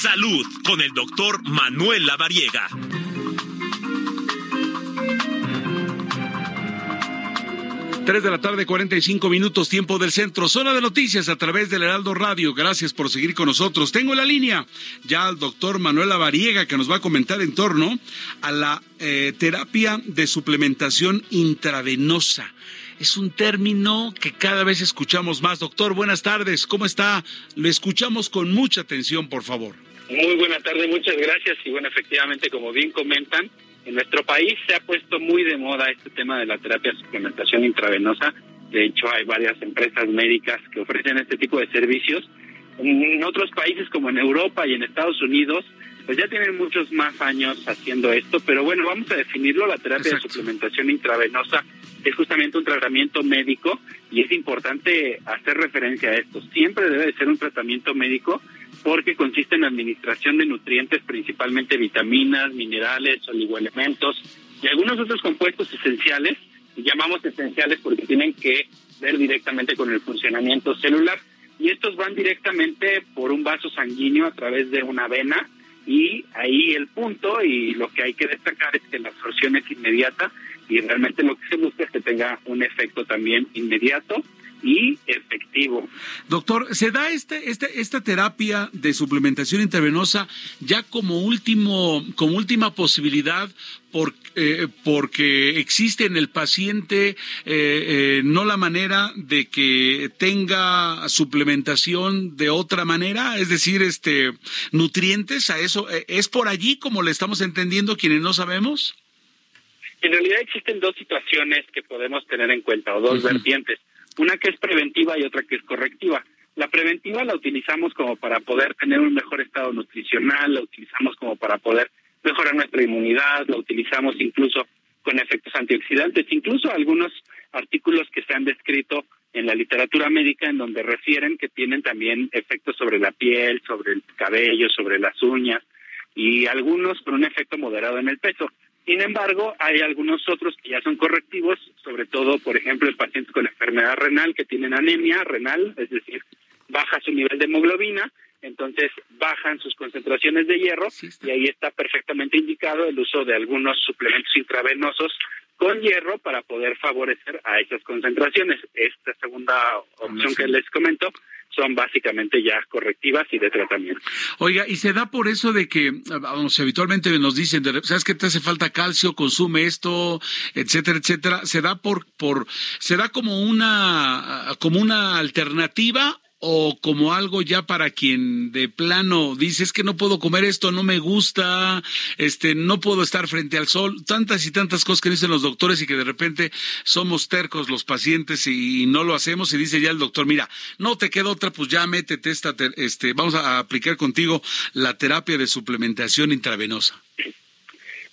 Salud con el doctor Manuel Lavariega. Tres de la tarde, 45 minutos, tiempo del centro. Zona de noticias a través del Heraldo Radio. Gracias por seguir con nosotros. Tengo en la línea ya al doctor Manuel Lavariega que nos va a comentar en torno a la eh, terapia de suplementación intravenosa. Es un término que cada vez escuchamos más. Doctor, buenas tardes. ¿Cómo está? Lo escuchamos con mucha atención, por favor. Muy buena tarde, muchas gracias. Y bueno, efectivamente, como bien comentan, en nuestro país se ha puesto muy de moda este tema de la terapia suplementación intravenosa. De hecho, hay varias empresas médicas que ofrecen este tipo de servicios. En otros países como en Europa y en Estados Unidos, pues ya tienen muchos más años haciendo esto, pero bueno, vamos a definirlo. La terapia de suplementación intravenosa es justamente un tratamiento médico y es importante hacer referencia a esto. Siempre debe de ser un tratamiento médico porque consiste en la administración de nutrientes, principalmente vitaminas, minerales, oligoelementos y algunos otros compuestos esenciales, y llamamos esenciales porque tienen que ver directamente con el funcionamiento celular. Estos van directamente por un vaso sanguíneo a través de una vena y ahí el punto y lo que hay que destacar es que la absorción es inmediata y realmente lo que se busca es que tenga un efecto también inmediato y efectivo. Doctor, ¿se da este, este, esta terapia de suplementación intravenosa ya como último, como última posibilidad por, eh, porque existe en el paciente eh, eh, no la manera de que tenga suplementación de otra manera, es decir, este nutrientes a eso, ¿es por allí como le estamos entendiendo quienes no sabemos? En realidad existen dos situaciones que podemos tener en cuenta o dos vertientes. Una que es preventiva y otra que es correctiva. La preventiva la utilizamos como para poder tener un mejor estado nutricional, la utilizamos como para poder mejorar nuestra inmunidad, la utilizamos incluso con efectos antioxidantes, incluso algunos artículos que se han descrito en la literatura médica en donde refieren que tienen también efectos sobre la piel, sobre el cabello, sobre las uñas y algunos con un efecto moderado en el peso. Sin embargo, hay algunos otros que ya son correctivos, sobre todo, por ejemplo, en pacientes con enfermedad renal que tienen anemia renal, es decir, baja su nivel de hemoglobina, entonces bajan sus concentraciones de hierro y ahí está perfectamente indicado el uso de algunos suplementos intravenosos con hierro para poder favorecer a esas concentraciones. Esta segunda opción que les comento son básicamente ya correctivas y de tratamiento. Oiga, y se da por eso de que, vamos, habitualmente nos dicen, ¿sabes que te hace falta calcio? Consume esto, etcétera, etcétera. ¿Se da por, por, se da como una, como una alternativa o como algo ya para quien de plano dice es que no puedo comer esto, no me gusta, este, no puedo estar frente al sol, tantas y tantas cosas que dicen los doctores y que de repente somos tercos los pacientes y, no lo hacemos y dice ya el doctor, mira, no te queda otra, pues ya métete esta, este, vamos a aplicar contigo la terapia de suplementación intravenosa.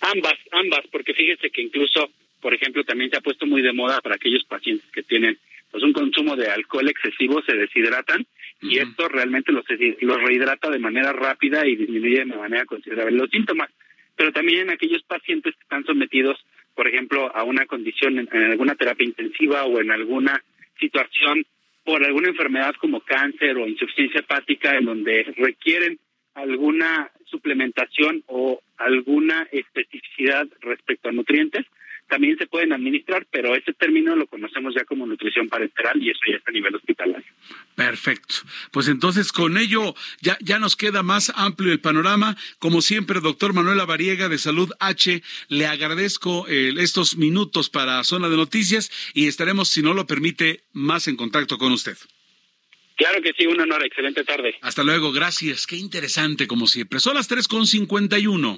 Ambas, ambas, porque fíjese que incluso, por ejemplo, también se ha puesto muy de moda para aquellos pacientes que tienen pues un consumo de alcohol excesivo se deshidratan y esto realmente los, los rehidrata de manera rápida y disminuye de manera considerable los síntomas. Pero también en aquellos pacientes que están sometidos, por ejemplo, a una condición en, alguna terapia intensiva o en alguna situación por alguna enfermedad como cáncer o insuficiencia hepática en donde requieren alguna suplementación o alguna especificidad respecto a nutrientes, también se pueden administrar, pero ese término lo conocemos ya como nutrición parenteral y eso ya está a nivel hospitalario. Perfecto. Pues entonces con ello ya, ya nos queda más amplio el panorama. Como siempre, doctor Manuel Variega de Salud H, le agradezco eh, estos minutos para Zona de Noticias y estaremos, si no lo permite, más en contacto con usted. Claro que sí, un honor. Excelente tarde. Hasta luego, gracias. Qué interesante como siempre. Son las 3.51.